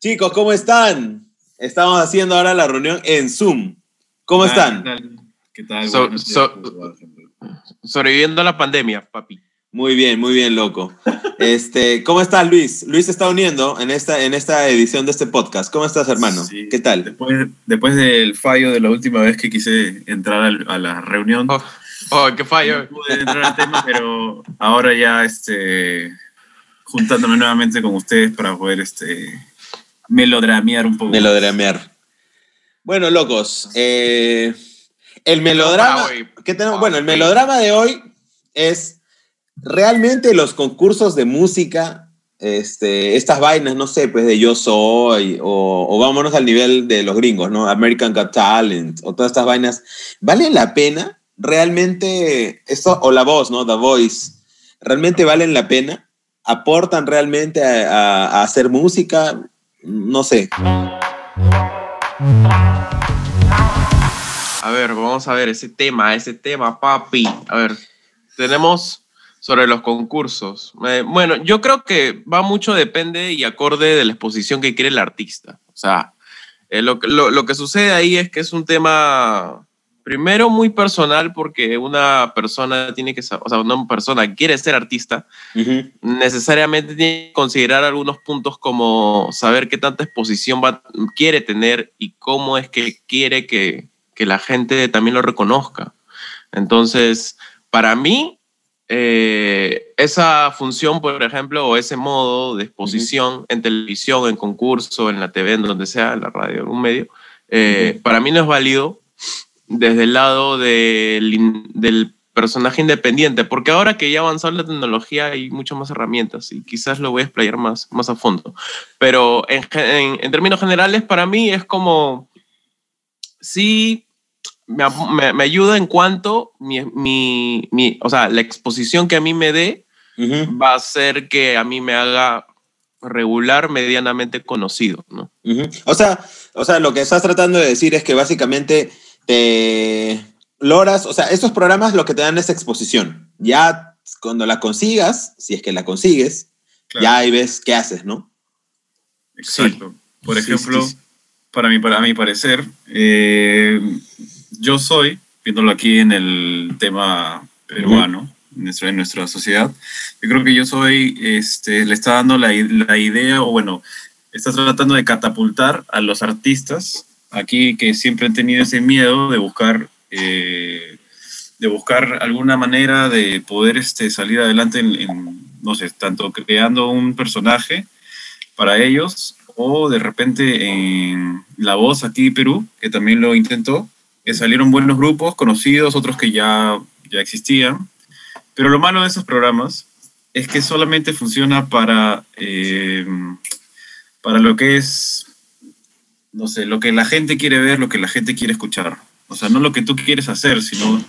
Chicos, ¿cómo están? Estamos haciendo ahora la reunión en Zoom. ¿Cómo están? ¿Qué tal? sobreviviendo a la pandemia, papi. Muy bien, muy bien, loco. Este, ¿Cómo estás, Luis? Luis se está uniendo en esta, en esta edición de este podcast. ¿Cómo estás, hermano? ¿Qué tal? Después, después, del fallo de la última vez que quise entrar a la reunión. Oh, oh qué fallo. No pude entrar al tema, pero ahora ya este, juntándome nuevamente con ustedes para poder este, melodramear un poco. Melodramear. Bueno, locos, eh, el melodrama, ¿qué tenemos? Bueno, el melodrama de hoy es realmente los concursos de música, este, estas vainas, no sé, pues de Yo Soy, o, o, vámonos al nivel de los gringos, ¿no? American Got Talent, o todas estas vainas, ¿valen la pena? Realmente, esto, o la voz, ¿no? The Voice, ¿realmente valen la pena? ¿Aportan realmente a, hacer música? no sé. A ver, vamos a ver ese tema, ese tema, papi. A ver, tenemos sobre los concursos. Eh, bueno, yo creo que va mucho, depende y acorde de la exposición que quiere el artista. O sea, eh, lo, lo, que sucede ahí es que es un tema Primero, muy personal, porque una persona tiene que, o sea, una persona quiere ser artista, necesariamente tiene que considerar algunos puntos como saber qué tanta exposición va, quiere tener y cómo es que quiere que, que la gente también lo reconozca. Entonces, para mí, eh, esa función, por ejemplo, o ese modo de exposición en televisión, en concurso, en la TV, en donde sea, en la radio, en un medio, eh, para mí no es válido desde el lado del, del personaje independiente, porque ahora que ya avanzó la tecnología hay muchas más herramientas y quizás lo voy a explayar más, más a fondo. Pero en, en, términos generales, para mí es como, sí, me, me, ayuda en cuanto mi, mi, mi, o sea, la exposición que a mí me dé va a hacer que a mí me haga regular, medianamente conocido, ¿no? o, sea, o sea, lo que estás tratando de decir es que básicamente te logras, o sea, estos programas lo que te dan es exposición. Ya cuando la consigas, si es que la consigues, ya ahí ves qué haces, ¿no? Exacto. Por ejemplo, para, mí, para mi parecer, eh, yo soy, viéndolo aquí en el tema peruano, en, nuestra, en, nuestra, sociedad, yo creo que yo soy, este, le está dando la, la idea, o bueno, está tratando de catapultar a los artistas aquí que siempre han tenido ese miedo de buscar, eh, de buscar alguna manera de poder este, salir adelante en, no sé, tanto creando un personaje para ellos o de repente en La Voz aquí Perú, que también lo intentó, que salieron buenos grupos conocidos, otros que ya, ya existían. Pero lo malo de esos programas es que solamente funciona para, eh, para lo que es no sé, lo que la gente quiere ver, lo que la gente quiere escuchar. O sea, no lo que tú quieres hacer, sino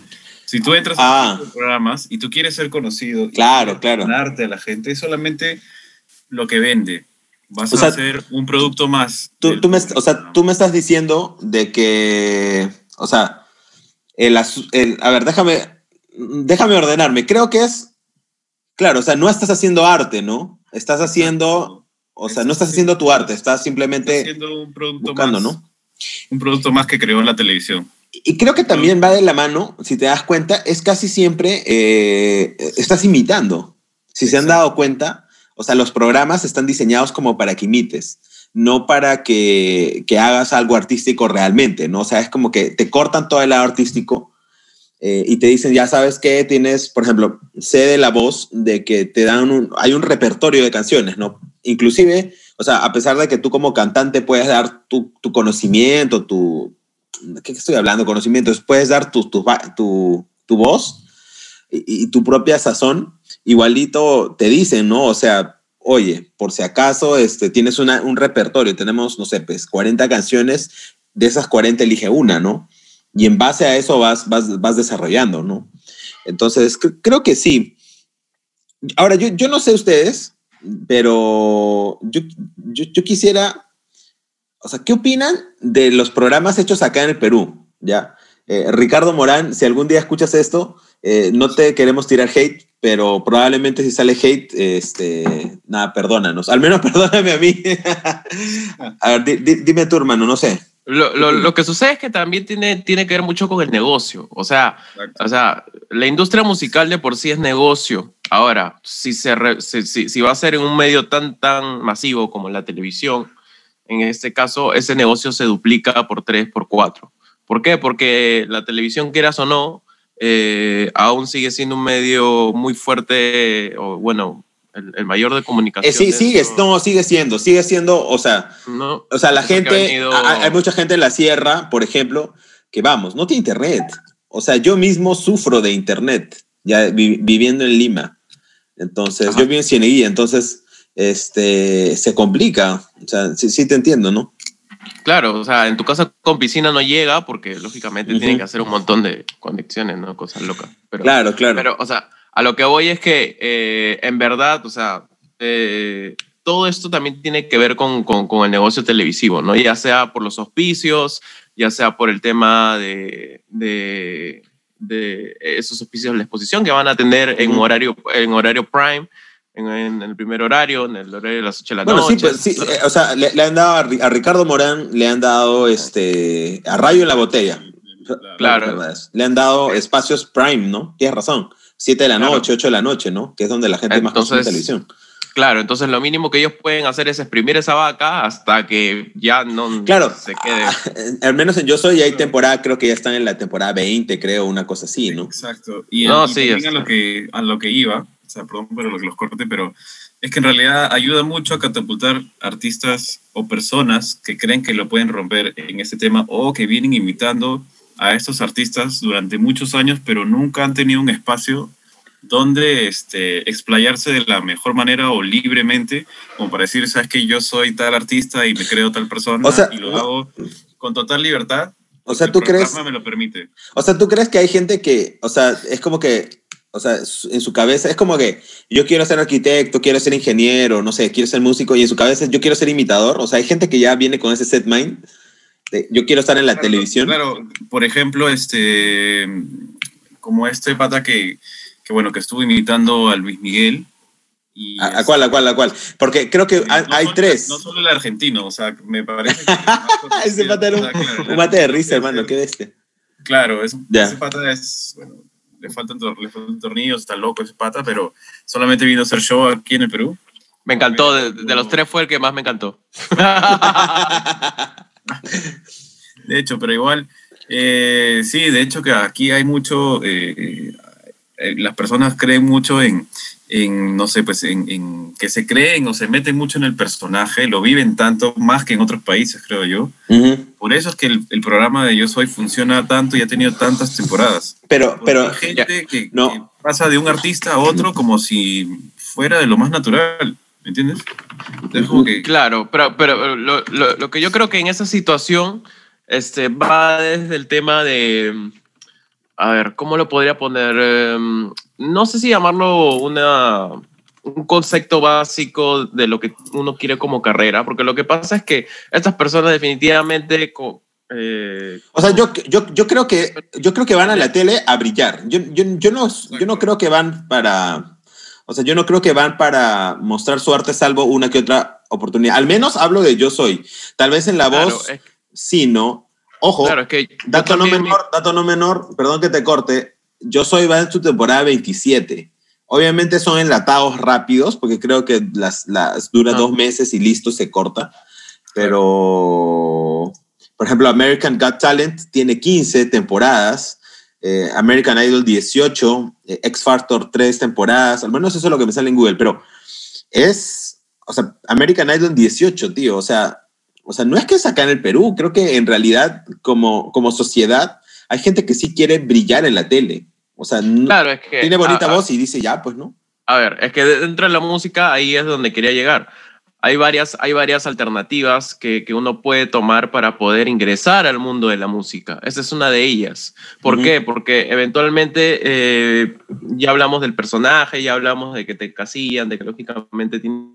si tú entras a los ah. programas y tú quieres ser conocido, claro, claro, ganarte a la gente, es solamente lo que vende. Vas a hacer un producto más. Tú, tú me, o sea, tú me estás diciendo de que, o sea, el, el, a ver, déjame, déjame ordenarme. Creo que es, claro, o sea, no estás haciendo arte, ¿no? Estás haciendo o sea, no estás haciendo tu arte, estás simplemente haciendo un producto más, ¿no? Un producto más que creó la televisión. Y creo que también va de la mano, si te das cuenta, es casi siempre eh, estás imitando. Si se han dado cuenta, o sea, los programas están diseñados como para que imites, no para que, que hagas algo artístico realmente, ¿no? O sea, es como que te cortan todo el lado artístico eh, y te dicen, ya sabes que tienes, por ejemplo, sé de la voz de que te dan un, hay un repertorio de canciones, ¿no? Inclusive, o sea, a pesar de que tú como cantante puedes dar tu, tu conocimiento, tu, ¿qué estoy hablando? Conocimientos, puedes dar tu, tu, tu, tu voz y, y, tu propia sazón, igualito te dicen, ¿no? O sea, oye, por si acaso este, tienes una, un repertorio, tenemos, no sé, pues 40 canciones, de esas 40 elige una, ¿no? y en base a eso vas, vas, vas desarrollando, ¿no? Entonces, creo que sí. Ahora, yo, yo no sé ustedes, pero yo, yo, quisiera, o sea, ¿qué opinan de los programas hechos acá en el Perú? ¿Ya? Eh, Ricardo Morán, si algún día escuchas esto, eh, no te queremos tirar hate, pero probablemente si sale hate, este, nada, perdónanos. Al menos perdóname a mí. a ver, dime tú, hermano, no sé. Lo, lo, lo, que sucede es que también tiene, tiene que ver mucho con el negocio. O sea, o sea, la industria musical de por sí es negocio. Ahora, si, se si, si, va a ser en un medio tan, tan masivo como la televisión, en este caso, ese negocio se duplica por tres, por cuatro. ¿Por qué? Porque la televisión, quieras o no, eh, aún sigue siendo un medio muy fuerte, o bueno, el, mayor de comunicación. Eh, sí, sigue, no, sigue siendo, sigue siendo, o sea, no, o sea, la gente, hay, mucha gente en la sierra, por ejemplo, que vamos, no tiene internet. O sea, yo mismo sufro de internet, ya viviendo en Lima. Entonces, yo vivo en Cieneguilla, entonces, este, se complica. O sea, sí, sí te entiendo, ¿no? Claro, o sea, en tu casa con piscina no llega porque lógicamente tienen que hacer un montón de conexiones, ¿no? Cosas locas. Pero, claro, claro. Pero, o sea, a lo que voy es que eh, en verdad, o sea, eh, todo esto también tiene que ver con, con, el negocio televisivo, ¿no? Ya sea por los auspicios, ya sea por el tema de, de, de esos auspicios de la exposición que van a tener en, horario, en horario prime en, el primer horario, en el horario de las 8 de la bueno, noche. Sí, pues, sí, eh, o sea, le, han dado a, Ricardo Morán, le han dado este, a Rayo en la botella. Claro. Le han dado espacios prime, ¿no? Tienes razón. 7 de la noche, 8 de la noche, ¿no? Que es donde la gente más consume televisión. Claro, entonces lo mínimo que ellos pueden hacer es exprimir esa vaca hasta que ya no claro, se quede. Al menos en Yo Soy hay temporada, creo que ya están en la temporada 20, creo, una cosa así, ¿no? Exacto. Y, no, sí, a, lo que, a lo que iba, o sea, perdón por lo que los corte, pero es que en realidad ayuda mucho a catapultar artistas o personas que creen que lo pueden romper en este tema o que vienen imitando a estos artistas durante muchos años, pero nunca han tenido un espacio donde este, explayarse de la mejor manera o libremente, como para decir, sabes que yo soy tal artista y me creo tal persona y lo hago con total libertad. O sea, tú crees... Me lo permite. O sea, tú crees que hay gente que, o sea, es como que o sea, en su cabeza es como que yo quiero ser arquitecto, quiero ser ingeniero, no sé, quiero ser músico y en su cabeza yo quiero ser imitador. O sea, hay gente que ya viene con ese set mind. De, yo quiero estar en la televisión. Claro, por ejemplo, este, como este pata que, que bueno, que estuvo imitando a Luis Miguel. Y ¿A, cuál, a cuál, a cuál? Porque creo que hay, tres. No solo el argentino, o sea, me parece que... ese pata era un, mate de risa, hermano, qué este. Claro, es, ese pata es, bueno, le faltan, le faltan tornillos, está loco ese pata, pero solamente vino a hacer show aquí en el Perú. Me encantó, de, los tres fue el que más me encantó. de hecho, pero igual, eh, sí, de hecho que aquí hay mucho, eh, eh, las personas creen mucho en, en no sé, pues en, que se creen o se meten mucho en el personaje, lo viven tanto, más que en otros países, creo yo. Por eso es que el, programa de Yo Soy funciona tanto y ha tenido tantas temporadas. Pero, pero hay gente que, no. pasa de un artista a otro como si fuera de lo más natural, ¿me entiendes? Claro, pero, pero lo, lo, que yo creo que en esa situación este, va desde el tema de a ver, ¿cómo lo podría poner? Em, no sé si llamarlo una, un concepto básico de lo que uno quiere como carrera, porque lo que pasa es que estas personas definitivamente... Eh, o sea, yo, yo, yo, creo que, yo creo que van a la tele a brillar. Yo, yo, yo, no, yo no creo que van para... O sea, yo no creo que van para mostrar su arte salvo una que otra oportunidad. Al menos hablo de yo soy. Tal vez en la voz, sí, ¿no? Ojo, dato, no menor, dato no menor, perdón que te corte, yo soy va en su temporada 27. Obviamente son enlatados rápidos, porque creo que las, las dura dos meses y listo, se corta. Pero, por ejemplo, American Got Talent tiene 15 temporadas, eh, American Idol 18, eh, X Factor 3 temporadas, al menos eso es lo que me sale en Google, pero es, o sea, American Idol 18, tío, o sea, o sea, no es que es acá en el Perú, creo que en realidad como, como sociedad hay gente que sí quiere brillar en la tele. O sea, claro, es que, tiene bonita voz y dice ya, pues no. A ver, es que dentro de la música ahí es donde quería llegar. Hay varias, hay varias alternativas que, que, uno puede tomar para poder ingresar al mundo de la música. Esa es una de ellas. ¿Por qué? Porque eventualmente eh, ya hablamos del personaje, ya hablamos de que te casillan, de que lógicamente tiene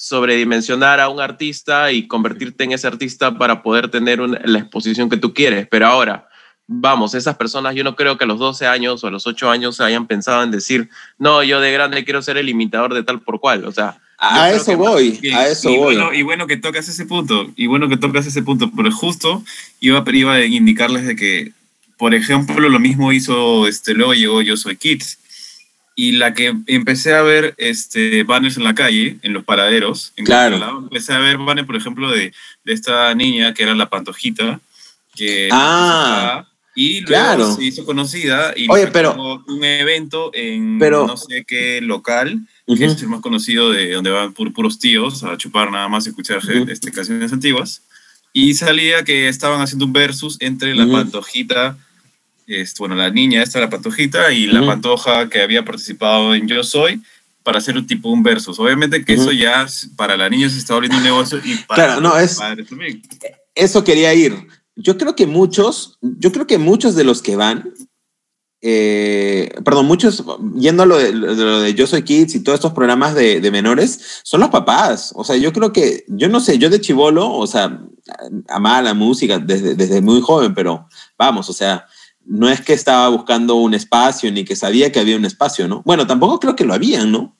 sobredimensionar a un artista y convertirte en ese artista para poder tener la exposición que tú quieres. Pero ahora, vamos, esas personas yo no creo que a los 12 años o a los 8 años hayan pensado en decir, no, yo de grande quiero ser el imitador de tal por cual. O sea, a eso voy, a eso y voy. Bueno, y bueno que tocas ese punto, y bueno que tocas ese punto, pero justo iba, iba a indicarles de que, por ejemplo, lo mismo hizo, este, luego llegó Yo Soy Kids, y la que empecé a ver este, banners en la calle, en los paraderos, en Claro. lado, empecé a ver banners, por ejemplo, de, de esta niña que era la Pantojita, que Ah, y luego claro. se hizo conocida y Oye, pero- un evento en Pero- no sé qué local, que Ujú. es el más conocido de donde van pur- puros tíos a chupar nada más y escuchar Ujú. este, canciones antiguas. Y salía que estaban haciendo un versus entre la Ujú. pantojita, este, bueno, la niña esta, la pantojita, y la pantoja que había participado en Yo Soy, para hacer un tipo un versus. Obviamente que Ujú. eso ya para la niña se está volviendo un negocio y para Claro, no, es- padres también. eso quería ir. Yo creo que muchos, yo creo que muchos de los que van, eh, perdón, muchos, yendo a lo de, de lo de Yo Soy Kids y todos estos programas de, de menores, son los papás. O sea, yo creo que, yo no sé, yo de chivolo, o sea, amaba la música desde, desde muy joven, pero vamos, o sea, no es que estaba buscando un espacio ni que sabía que había un espacio, ¿no? Bueno, tampoco creo que lo habían, ¿no?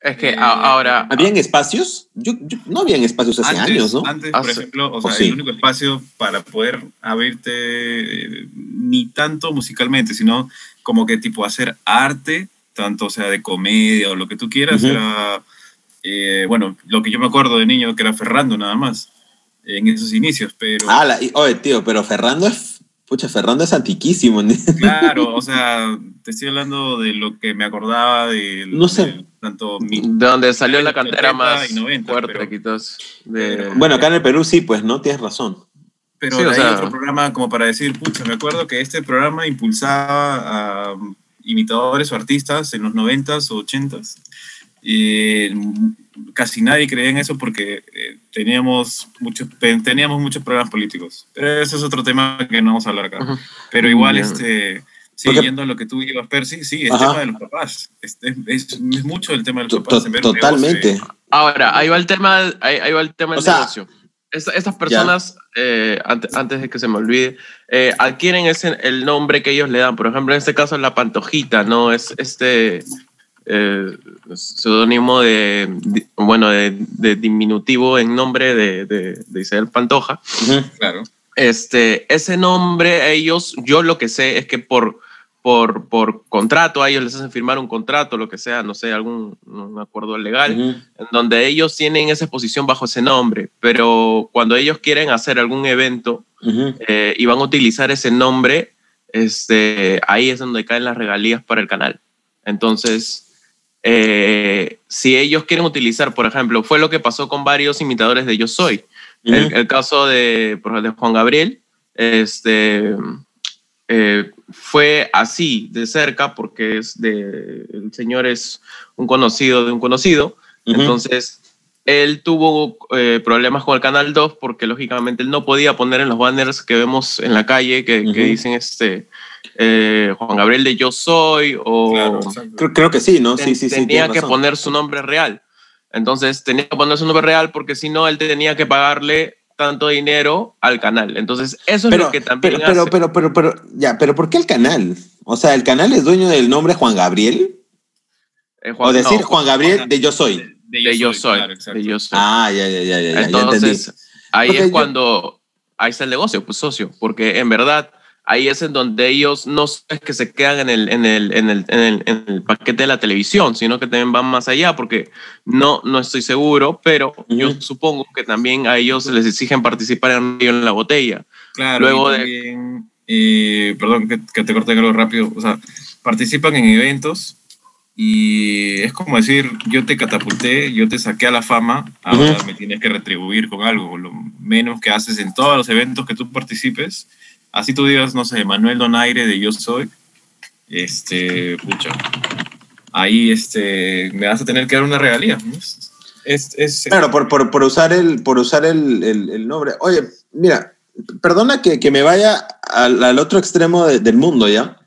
es que Eh, ahora... ¿Habían espacios? Yo, yo- no habían espacios hace antes, años, ¿no? Antes, por Hace- ejemplo, o sea, sí. el único espacio para poder abrirte eh, ni tanto musicalmente, sino como que tipo hacer arte, tanto sea de comedia o lo que tú quieras, era, eh, bueno, lo que yo me acuerdo de niño que era Ferrando nada más, en esos inicios, pero Ah, la- oye, tío, pero Ferrando es, pucha, Ferrando es antiquísimo. ¿no? claro, o sea, te estoy hablando de lo que me acordaba de, No sé. de tanto mi, De donde salió la 80 cantera más y 90, fuerte, pero- quizás. De, pero- Bueno, acá en el Perú sí, pues, ¿no? Tienes razón. Pero Sí, sea- otro programa como para decir, pucha, me acuerdo que este programa impulsaba a imitadores o artistas en los 90s o 80s. Y mm, casi nadie creía en eso porque eh, teníamos, muchos, teníamos muchos programas políticos. Pero ese es otro tema que no vamos a hablar acá. Pero igual, Bien. este, siguiendo a lo que tú ibas, Percy, sí, el Ajá. tema de los papás. Es, es- es- es mucho el tema de los To- papás. to- totalmente. negocio. Ahora, ahí va el tema, ahí, ahí va el tema O del sea, negocio. Esta- estas personas, eh, ante- antes, de que se me olvide, eh, adquieren ese, el nombre que ellos le dan. Por ejemplo, en este caso, la pantojita, ¿no? Es este eh, seudónimo de, di- bueno, de, de diminutivo en nombre de, de, de Isabel Pantoja. Claro. Este, ese nombre, ellos, yo lo que sé es que por, por, por contrato, a ellos les hacen firmar un contrato, lo que sea, no sé, algún un acuerdo legal Ujú. en donde ellos tienen esa exposición bajo ese nombre, pero cuando ellos quieren hacer algún evento Ujú. eh, y van a utilizar ese nombre, este, ahí es donde caen las regalías para el canal. Entonces, eh, si ellos quieren utilizar, por ejemplo, fue lo que pasó con varios imitadores de Yo Soy. El, caso de, Juan Gabriel, este, eh, fue así de cerca porque es de, el señor es un conocido de un conocido. Entonces, él tuvo eh, problemas con el Canal 2 porque lógicamente él no podía poner en los banners que vemos en la calle que, que dicen este eh, Juan Gabriel de Yo Soy o Claro. Creo, creo que sí, ¿no? Sí, sí, sí. tenía que razón. poner su nombre real. Entonces tenía que poner su nombre real porque si no él tenía que pagarle tanto dinero al canal. Entonces eso es Pero, lo que también pero, pero, hace. pero, pero, pero, ya, pero ¿por qué el canal? O sea, ¿el canal es dueño del nombre Juan Gabriel? eh, O decir no, Juan Gabriel de Yo Soy. de Yo Soy. claro, de Yo Soy. Ah, ya, ya, ya, ya, ya, ya entendí. Entonces, ahí Porque es yo- cuando ahí está el negocio, pues socio, porque en verdad ahí es en donde ellos no es que se quedan en el, en el, en el, en el, en el paquete de la televisión, sino que también van más allá, porque no, no estoy seguro, pero yo Ujú. supongo que también a ellos les exigen participar en Río en la botella. Claro, Luego y de- también, eh, perdón que, que te corte algo rápido, o sea, participan en eventos y es como decir, yo te catapulté, yo te saqué a la fama, ahora Ujú. me tienes que retribuir con algo, lo menos que haces en todos los eventos que tú participes, así tú digas, no sé, Manuel Donaire de Yo Soy, este, pucha, ahí este, me vas a tener que dar una regalía. Es, es, Claro, por, por, por usar, el, por usar el, el- el nombre. Oye, mira, perdona que, que me vaya al, al otro extremo de- del mundo, ¿ya?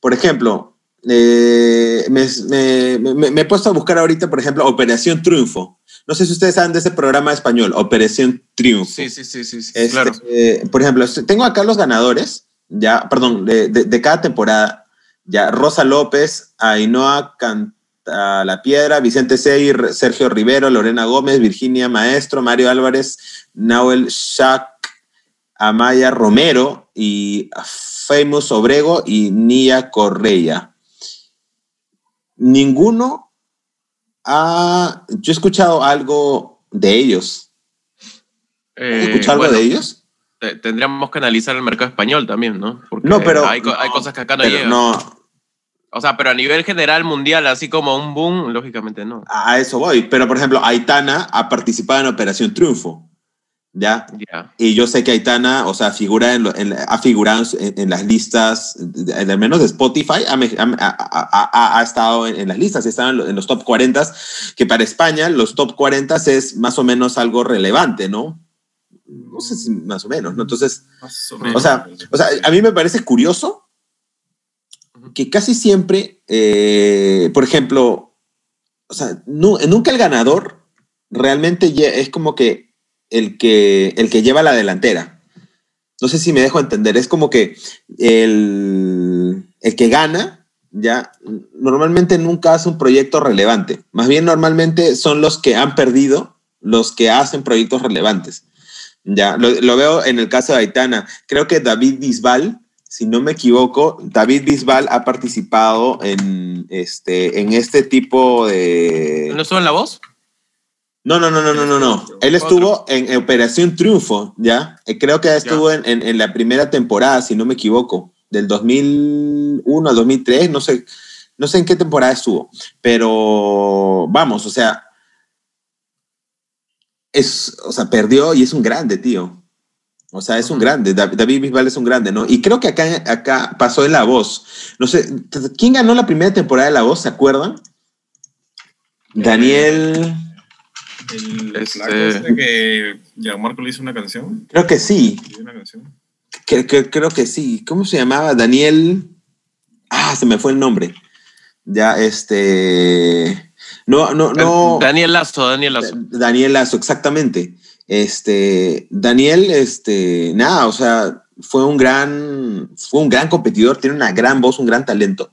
Por ejemplo, eh, me, me- me- me he puesto a buscar ahorita, por ejemplo, Operación Triunfo. No sé si ustedes saben de ese programa español, Operación Triunfo. Sí, sí, sí, sí, sí, Este, claro. eh, por ejemplo, tengo acá los ganadores ya, perdón, de, cada temporada, ya, Rosa López, Ainhoa Canta La Piedra, Vicente Seir, Sergio Rivero, Lorena Gómez, Virginia Maestro, Mario Álvarez, Nahuel Shack, Amaya Romero y Famous Obrego y Nia Correa. Ninguno ha. Yo he escuchado algo de ellos. ¿Has Eh, escuchado algo bueno, de ellos? te- Tendríamos que analizar el mercado español también, ¿no? Porque No, pero- Hay, co- hay cosas que acá no llegan. no, O sea, pero a nivel general, mundial, así como un boom, lógicamente no. a eso voy. Pero, por ejemplo, Aitana ha participado en Operación Triunfo. ¿Ya? Ya. Y yo sé que Aitana, o sea, figura en lo- en- ha figurado en, en las listas, al menos de Spotify, ha, me- ha- ha- ha- ha estado en, las listas, ha estado en, lo- en los top 40, que para España los top 40 es más o menos algo relevante, ¿no? No sé si más o menos, ¿no? Entonces, o sea, o sea, a mí me parece curioso que casi siempre, eh, por ejemplo, o sea, nu- nunca el ganador realmente es como que el que, el que lleva la delantera. No sé si me dejo entender, es como que el, el que gana, ya, normalmente nunca hace un proyecto relevante. Más bien normalmente son los que han perdido los que hacen proyectos relevantes. Ya, lo, veo en el caso de Aitana. Creo que David Bisbal, si no me equivoco, David Bisbal ha participado en este, en este tipo de... ¿No estuvo en la voz? No, no, no, no, no, no, no. Él estuvo en Operación Triunfo, ¿ya? Eh, Creo que estuvo en, en- en la primera temporada, si no me equivoco, del 2001 al 2003, no sé, no sé en qué temporada estuvo, pero vamos, o sea, es, o sea, perdió y es un grande, tío. O sea, es un grande. Dav- David Bisbal es un grande, ¿no? Y creo que acá, acá pasó en La Voz. No sé, ¿quién ganó la primera temporada de La Voz? ¿Se acuerdan? Daniel. El Este- flaco este que Gianmarco le hizo una canción. Creo que sí. le hizo una canción. Que- que- creo que sí. ¿Cómo se llamaba? Daniel. Ah, se me fue el nombre. Ya, este. No, no, no. Daniel Lazo, Daniel Lazo. Daniel Lazo, exactamente. Este, Daniel, este, nada, o sea, fue un gran, fue un gran competidor, tiene una gran voz, un gran talento.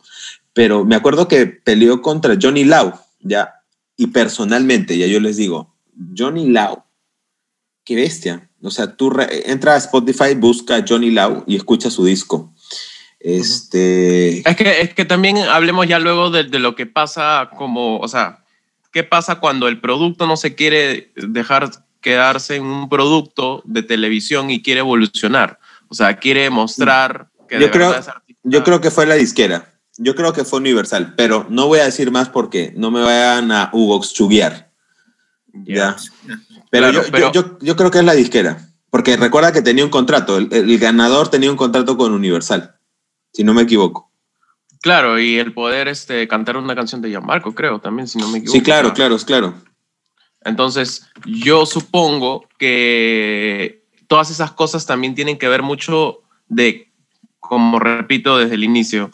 Pero me acuerdo que peleó contra Johnny Lau, ya, y personalmente, ya yo les digo, Johnny Lau, qué bestia. O sea, tú re- entra a Spotify, busca Johnny Lau y escucha su disco. Este, Es que, es que también hablemos ya luego de, de lo que pasa como, o sea, ¿qué pasa cuando el producto no se quiere dejar quedarse en un producto de televisión y quiere evolucionar? O sea, quiere mostrar que Yo de creo-. Yo creo que fue la disquera. Yo creo que fue Universal, pero no voy a decir más porque no me vayan a Hugo chuguear. Ya. Pero, Claro, yo, pero- yo, yo- yo creo que es la disquera. Porque recuerda que tenía un contrato. El, el ganador tenía un contrato con Universal. Si no me equivoco. Claro, y el poder este, cantar una canción de Gianmarco, creo, también, si no me equivoco. Sí, claro, claro, claro. Entonces, yo supongo que todas esas cosas también tienen que ver mucho de, como repito desde el inicio,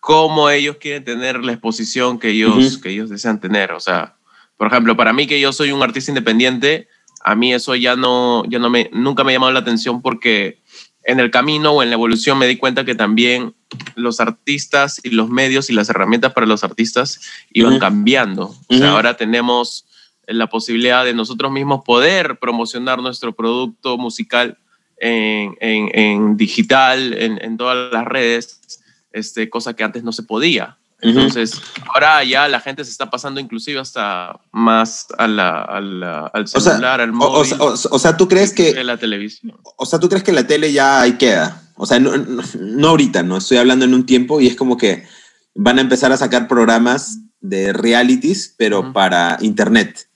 cómo ellos quieren tener la exposición que ellos, que ellos desean tener. O sea, por ejemplo, para mí que yo soy un artista independiente, a mí eso ya no, ya no me, nunca me ha llamado la atención porque en el camino o en la evolución me di cuenta que también los artistas y los medios y las herramientas para los artistas iban cambiando. O sea, ahora tenemos la posibilidad de nosotros mismos poder promocionar nuestro producto musical en, en- en digital, en, en todas las redes, este, cosa que antes no se podía. Entonces, ahora ya la gente se está pasando inclusive hasta más a la- a la- al sea, celular, al O, o móvil, sea, o- o sea, ¿tú crees que que, la televisión. o sea, tú crees que la tele ya ahí queda? O sea, no, no- no ahorita, no estoy hablando en un tiempo y es como que van a empezar a sacar programas de realities, pero Ujú. para internet.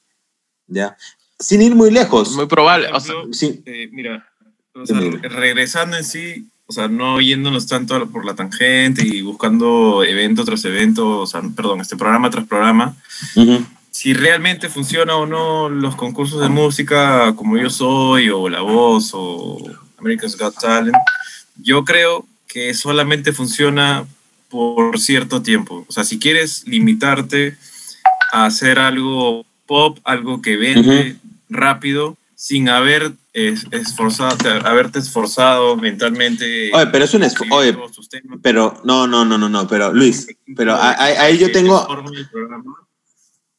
¿Ya? Sin ir muy lejos. Muy probable. Por o sea, ejemplo, Sí. eh, mira, o sea, regresando en sí, o sea, no yéndonos tanto por la tangente y buscando evento tras evento, o sea, perdón, este programa tras programa, Ujú. si realmente funciona o no los concursos de música como yo soy, o La Voz, o America's Got Talent, yo creo que solamente funciona por cierto tiempo. O sea, si quieres limitarte a hacer algo pop, algo que vende rápido, sin haber es, esforzado, haberte esforzado mentalmente. Oye, pero es un esfuerzo. Oye, pero no, no, no, no, no, pero Luis, pero ahí, yo tengo.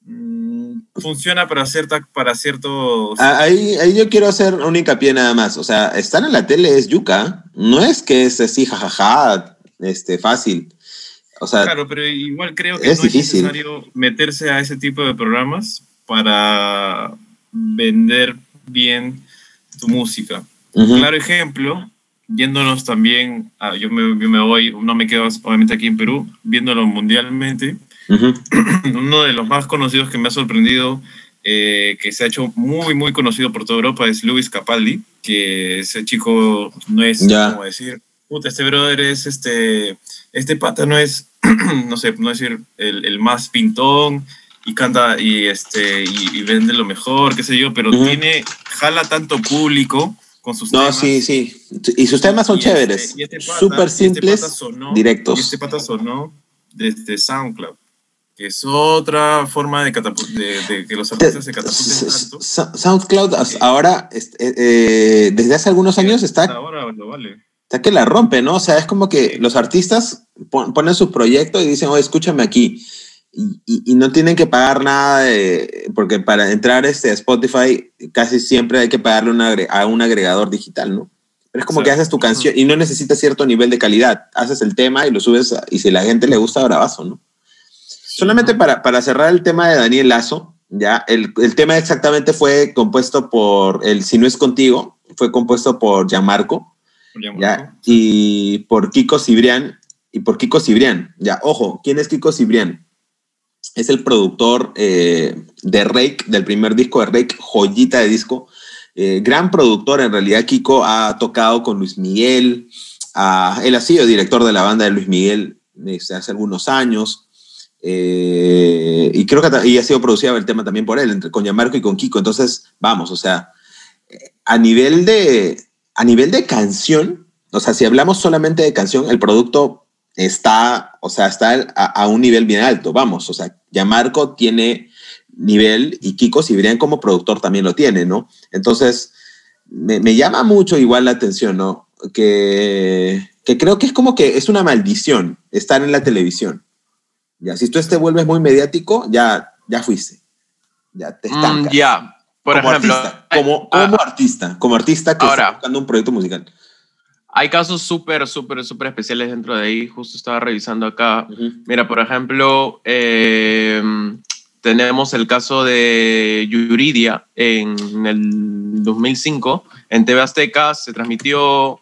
Mm, funciona para, cierta, para ciertos. Ahí, ahí yo quiero hacer un hincapié nada más. O sea, estar en la tele es yuca. No es que es así, jajaja, este, fácil. O sea, claro, pero igual creo que es no difícil. es necesario meterse a ese tipo de programas para vender bien tu música. Claro ejemplo, yéndonos también, yo, me, me, voy, no me quedo obviamente aquí en Perú, viéndolo mundialmente, uno de los más conocidos que me ha sorprendido, eh, que se ha hecho muy, muy conocido por toda Europa, es Luis Capaldi, que ese chico no es, como decir, puta, este brother es este, este pata no es, no sé, no decir el, el más pintón, y canta y, este, y, vende lo mejor, qué sé yo, pero tiene, jala tanto público con sus temas. No, sí, sí. Y sus temas son chéveres. Este, este Súper este simples, directos. Y este pata sonó desde SoundCloud, que es otra forma de, de, que los artistas se catapulten tanto. SoundCloud ahora, eh, eh, desde hace algunos años está... Ahora lo vale. Está que la rompe, ¿no? O sea, es como que los artistas ponen su proyecto y dicen, oye, escúchame aquí y, no tienen que pagar nada porque para entrar este, a Spotify casi siempre hay que pagarle a un agregador digital, ¿no? Pero es como que haces tu canción y no necesitas cierto nivel de calidad. Haces el tema y lo subes y si la gente le gusta, bravazo, ¿no? Solamente para, para, cerrar el tema de Daniel Lazo, ya, el, el, tema exactamente fue compuesto por, el Si no es contigo, fue compuesto por Gianmarco, ¿ya? y por Kiko Cibrián, y por Kiko Cibrián, ya, ojo, ¿quién es Kiko Cibrián? Es el productor eh, de Rake, del primer disco de Rake, joyita de disco. Eh, gran productor, en realidad Kiko ha tocado con Luis Miguel, él ha sido director de la banda de Luis Miguel desde hace algunos años, eh, y creo que y ha sido producido el tema también por él, entre, con Yamarco y con Kiko. Entonces, vamos, o sea, a nivel de, a nivel de canción, o sea, si hablamos solamente de canción, el producto está, o sea, está a, un nivel bien alto, vamos, o sea, ya Marco tiene nivel y Kiko Cibrián como productor también lo tiene, ¿no? Entonces, me, llama mucho igual la atención, ¿no? Que, que, creo que es como que es una maldición estar en la televisión. Ya, si tú te vuelves muy mediático, ya, ya fuiste. Ya te mm, estancas. ya, por ejemplo. como, como ah, artista, como artista que está buscando un proyecto musical. Hay casos súper, súper, súper especiales dentro de ahí. Justo estaba revisando acá. Mira, por ejemplo, em, tenemos el caso de Yuridia en el 2005. En TV Azteca se transmitió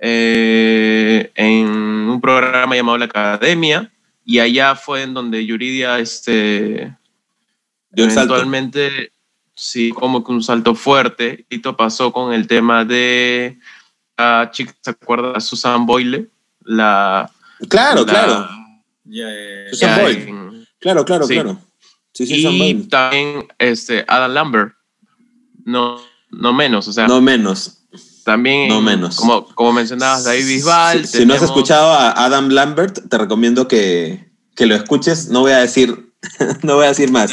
eh, en un programa llamado La Academia y allá fue en donde Yuridia este, eventualmente, sí, como que un salto fuerte. Y esto pasó con el tema de chica, ¿se acuerda? Susan Boyle, la... Claro, claro. Susan Boyle. claro, claro, claro. y también este, Adam Lambert. No, no menos, o sea. No menos. También, no menos. Como, como mencionabas, David Bisbal. Si, no has escuchado a Adam Lambert, te recomiendo que, que lo escuches. No voy a decir, no voy a decir más.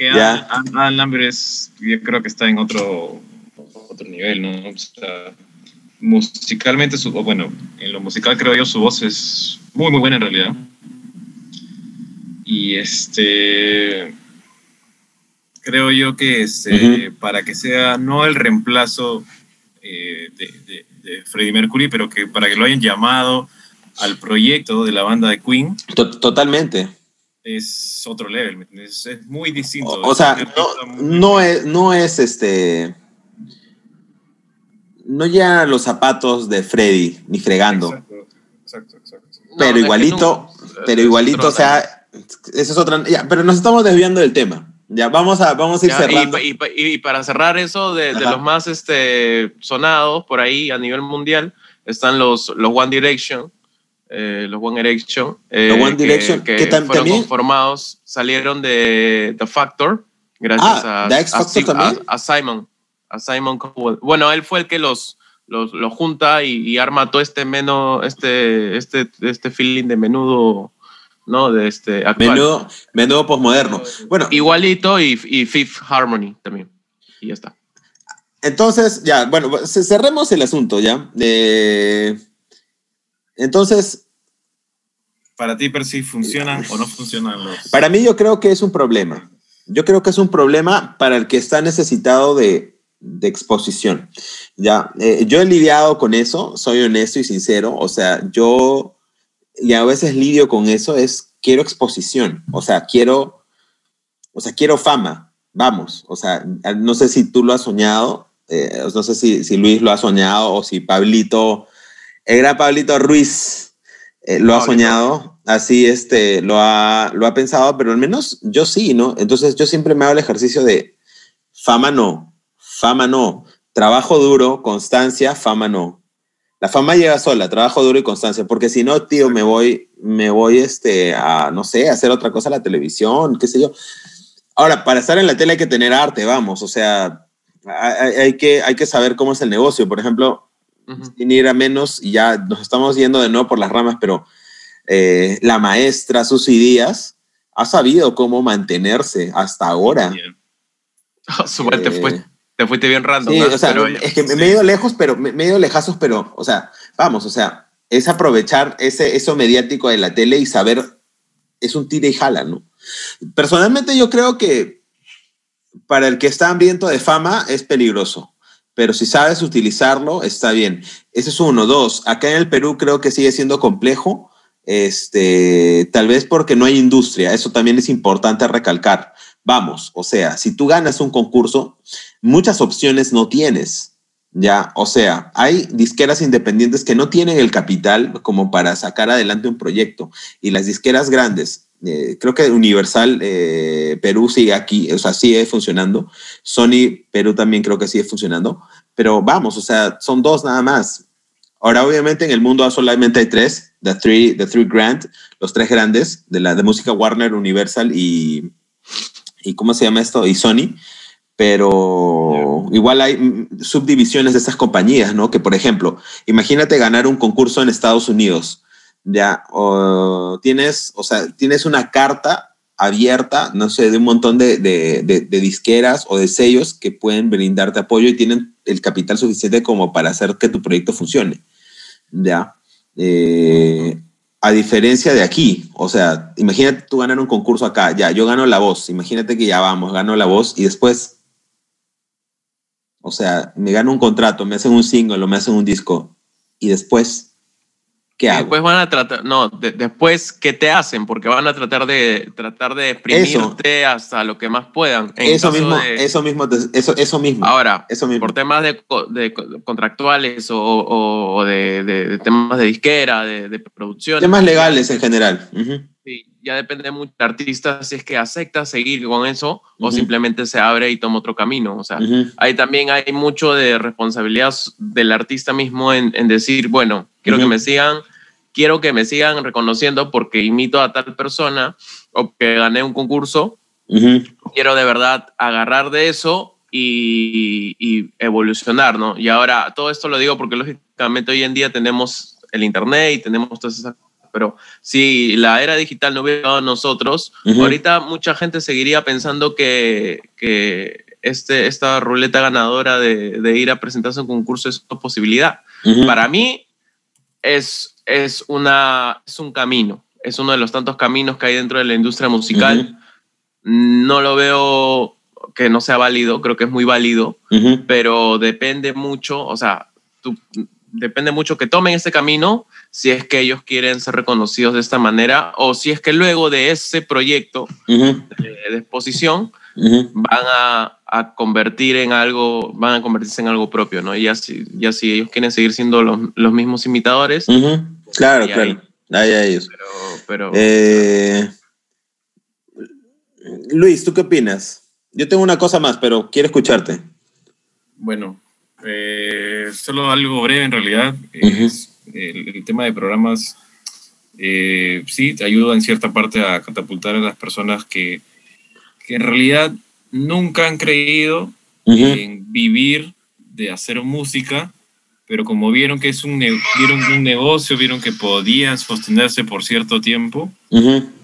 ¿Ya? Adam, Lambert es, yo creo que está en otro, otro nivel, ¿no? O sea, musicalmente, su, bueno, en lo musical creo yo su voz es muy, muy buena en realidad. Y este, creo yo que este, para que sea no el reemplazo eh, de, de, Freddie Mercury, pero que para que lo hayan llamado al proyecto de la banda de Queen. Totalmente. Es otro level, es, es muy distinto. O, sea, no, no, es, no es este no llegan los zapatos de Freddy, ni fregando. Exacto, exacto, Pero igualito, pero igualito, o sea, eso es otra. pero nos estamos desviando del tema. Ya, vamos a, vamos a ir cerrando. Y, para cerrar eso, de, los más este, sonados por ahí a nivel mundial, están los, los One Direction. Eh, los One Direction. Eh, One Direction, que, fueron formados, salieron de The Factor, gracias ah, a, a Simon a Simon Cowell. Bueno, él fue el que los, los, junta y, arma todo este menos, este, este, este feeling de menudo, ¿no? De este actual. Menudo, menudo postmoderno. Bueno. Igualito y, Fifth Harmony también. Y ya está. Entonces, ya, bueno, cerremos el asunto, ¿ya? Eh, entonces... Para ti, Percy, ¿funcionan o no funcionan los...? Para mí yo creo que es un problema. Yo creo que es un problema para el que está necesitado de, de exposición. Ya, eh, yo he lidiado con eso, soy honesto y sincero, o sea, yo y a veces lidio con eso es quiero exposición, o sea, quiero, o sea, quiero fama, vamos, o sea, no sé si tú lo has soñado, eh, no sé si, si, Luis lo ha soñado o si Pablito, el gran Pablito Ruiz eh, lo ha soñado, así este, lo ha, lo ha pensado, pero al menos yo sí, ¿no? Entonces yo siempre me hago el ejercicio de fama no, fama no, trabajo duro, constancia, fama no. La fama llega sola, trabajo duro y constancia, porque si no, tío, me voy, me voy este, a, no sé, a hacer otra cosa a la televisión, qué sé yo. Ahora, para estar en la tele hay que tener arte, vamos, o sea, hay, que, hay que saber cómo es el negocio. Por ejemplo, sin ir a menos, y ya nos estamos yendo de nuevo por las ramas, pero eh, la maestra Susy Díaz ha sabido cómo mantenerse hasta ahora. Su te fue te fuiste bien random. Sí, o sea, es que me he ido lejos, pero me he ido lejazos, pero, o sea, vamos, o sea, es aprovechar ese, eso mediático de la tele y saber, es un tira y jala, ¿no? Personalmente yo creo que para el que está hambriento de fama es peligroso, pero si sabes utilizarlo, está bien. Ese es uno. Dos, acá en el Perú creo que sigue siendo complejo, este, tal vez porque no hay industria, eso también es importante recalcar. Vamos, o sea, si tú ganas un concurso, muchas opciones no tienes. Ya, o sea, hay disqueras independientes que no tienen el capital como para sacar adelante un proyecto. Y las disqueras grandes, eh, creo que Universal eh, Perú sigue aquí, o sea, sigue funcionando. Sony Perú también creo que sigue funcionando. Pero vamos, o sea, son dos nada más. Ahora, obviamente, en el mundo solamente hay tres, The Three, the three Grand, los tres grandes de la de música Warner, Universal y, y ¿cómo se llama esto? Y Sony. Pero igual hay subdivisiones de estas compañías, ¿no? Que, por ejemplo, imagínate ganar un concurso en Estados Unidos, ¿ya? O tienes, o sea, tienes una carta abierta, no sé, de un montón de, de, de, disqueras o de sellos que pueden brindarte apoyo y tienen el capital suficiente como para hacer que tu proyecto funcione, ¿ya? Eh, a diferencia de aquí, o sea, imagínate tú ganar un concurso acá, ya, yo gano la voz, imagínate que ya vamos, gano la voz y después, o sea, me gano un contrato, me hacen un single o me hacen un disco y después Después van a tratar, no, después, ¿qué te hacen? Porque van a tratar de tratar de exprimirte hasta lo que más puedan. eso, mismo, eso mismo, eso, eso mismo. Ahora, eso mismo. por temas de, de contractuales o, o de, de, temas de disquera, de, producción. Temas legales en general. Ya depende mucho del artista si es que acepta seguir con eso o simplemente se abre y toma otro camino. O sea, ahí también hay mucho de responsabilidad del artista mismo en, en decir, bueno, quiero que me sigan quiero que me sigan reconociendo porque imito a tal persona o que gané un concurso. Quiero de verdad agarrar de eso y, evolucionar, ¿no? Y ahora todo esto lo digo porque lógicamente hoy en día tenemos el Internet y tenemos todas esas pero si la era digital no hubiera llegado a nosotros, ahorita mucha gente seguiría pensando que, que este, esta ruleta ganadora de, de, ir a presentarse a un concurso es una posibilidad. Para mí es es, una, es un camino, es uno de los tantos caminos que hay dentro de la industria musical. No lo veo que no sea válido, creo que es muy válido, pero depende mucho, o sea, depende mucho que tomen ese camino si es que ellos quieren ser reconocidos de esta manera o si es que luego de ese proyecto de, exposición van a, a, convertir en algo, van a convertirse en algo propio, ¿no? Y ya si, ya si ellos quieren seguir siendo los, los mismos imitadores. Claro, claro. Ahí, ellos. Pero, eh, Luis, ¿tú qué opinas? Yo tengo una cosa más, pero quiero escucharte. Bueno, eh, solo algo breve en realidad. es el, tema de programas, eh, sí, te ayuda en cierta parte a catapultar a las personas que que en realidad nunca han creído en vivir de hacer música, pero como vieron que es un, vieron un negocio, vieron que podían sostenerse por cierto tiempo,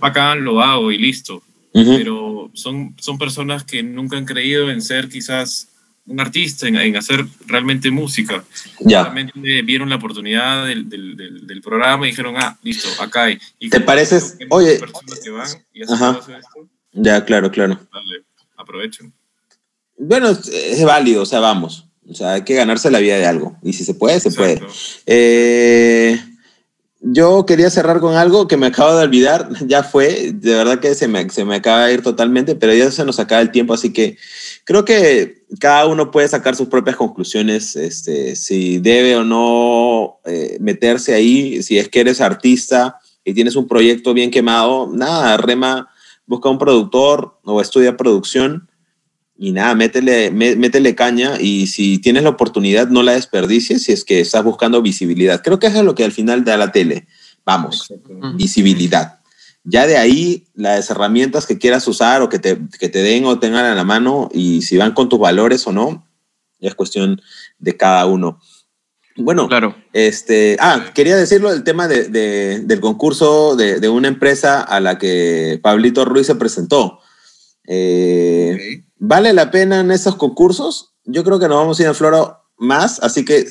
acá lo hago y listo. Pero son, son personas que nunca han creído en ser quizás un artista, en, hacer realmente música. Ya. Realmente vieron la oportunidad del, del, del, programa y dijeron, ah, listo, acá hay. Y ¿Te pareces? Oye. Personas que van y Ajá. Ya, claro, claro. Dale, aprovechen. Bueno, es, válido, o sea, vamos. O sea, hay que ganarse la vida de algo. Y si se puede, se puede. Eh, yo quería cerrar con algo que me acabo de olvidar, ya fue, de verdad que se me, se me acaba de ir totalmente, pero ya se nos acaba el tiempo, así que creo que cada uno puede sacar sus propias conclusiones, este, si debe o no eh, meterse ahí, si es que eres artista y tienes un proyecto bien quemado, nada, rema, busca un productor o estudia producción y nada, métele, métele caña y si tienes la oportunidad no la desperdicies si es que estás buscando visibilidad. Creo que eso es lo que al final da la tele. Vamos, visibilidad. Ya de ahí, las herramientas que quieras usar o que te, que te den o tengan a la mano y si van con tus valores o no, ya es cuestión de cada uno. Bueno, claro. este, ah, quería decirlo el tema de, de, del concurso de, de, una empresa a la que Pablito Ruiz se presentó. Eh, ¿Vale la pena en esos concursos? Yo creo que nos vamos a ir en Floro más, así que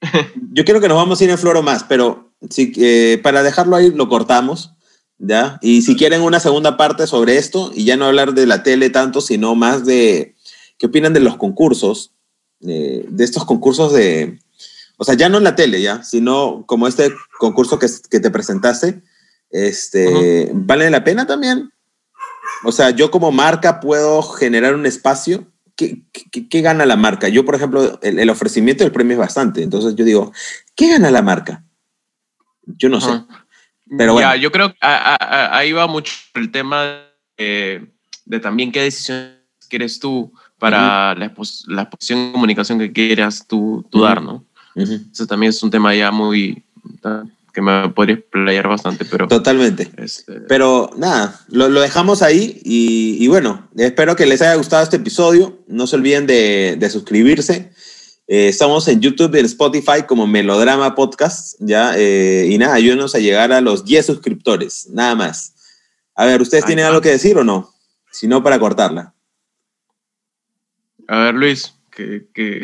yo quiero que nos vamos a ir en Floro más, pero si, eh, para dejarlo ahí lo cortamos, ¿ya? Y si quieren una segunda parte sobre esto, y ya no hablar de la tele tanto, sino más de qué opinan de los concursos, de estos concursos de, o sea, ya no en la tele, ya, sino como este concurso que, que te presentaste, este, ¿vale la pena también? O sea, yo como marca puedo generar un espacio. ¿Qué, qué, gana la marca? Yo, por ejemplo, el, ofrecimiento del premio es bastante. Entonces yo digo, ¿qué gana la marca? Yo no sé. Pero bueno. yo creo que ahí va mucho el tema de, también qué decisión quieres tú para la, exposición de comunicación que quieras tú, dar, ¿no? Eso también es un tema ya muy que me podría explayar bastante, pero... Totalmente. Este, pero nada, lo, lo dejamos ahí y, y, bueno, espero que les haya gustado este episodio. No se olviden de, de suscribirse. Eh, estamos en YouTube y en Spotify como Melodrama Podcast, ¿ya? Eh, y nada, ayúdenos a llegar a los 10 suscriptores, nada más. A ver, ¿ustedes tienen algo que decir o no? Si no, para cortarla. A ver, Luis, que... que...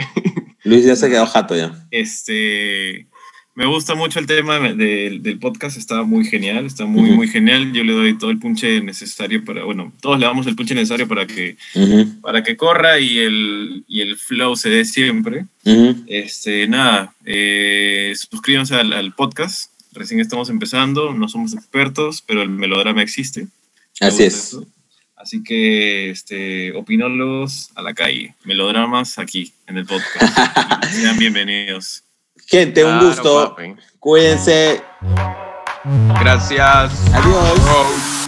Luis ya se quedó jato ya. Este me gusta mucho el tema del podcast, está muy genial, está muy, muy genial. Yo le doy todo el punche necesario para, bueno, todos le damos el punche necesario para que, para que corra y el, y el flow se dé siempre. este, nada, eh, suscríbanse al, podcast, recién estamos empezando, no somos expertos, pero el melodrama existe. Así es. Así que, este, opinólogos a la calle, melodramas aquí en el podcast. sean bienvenidos. Gente, un gusto. Cuídense. Gracias. Adiós.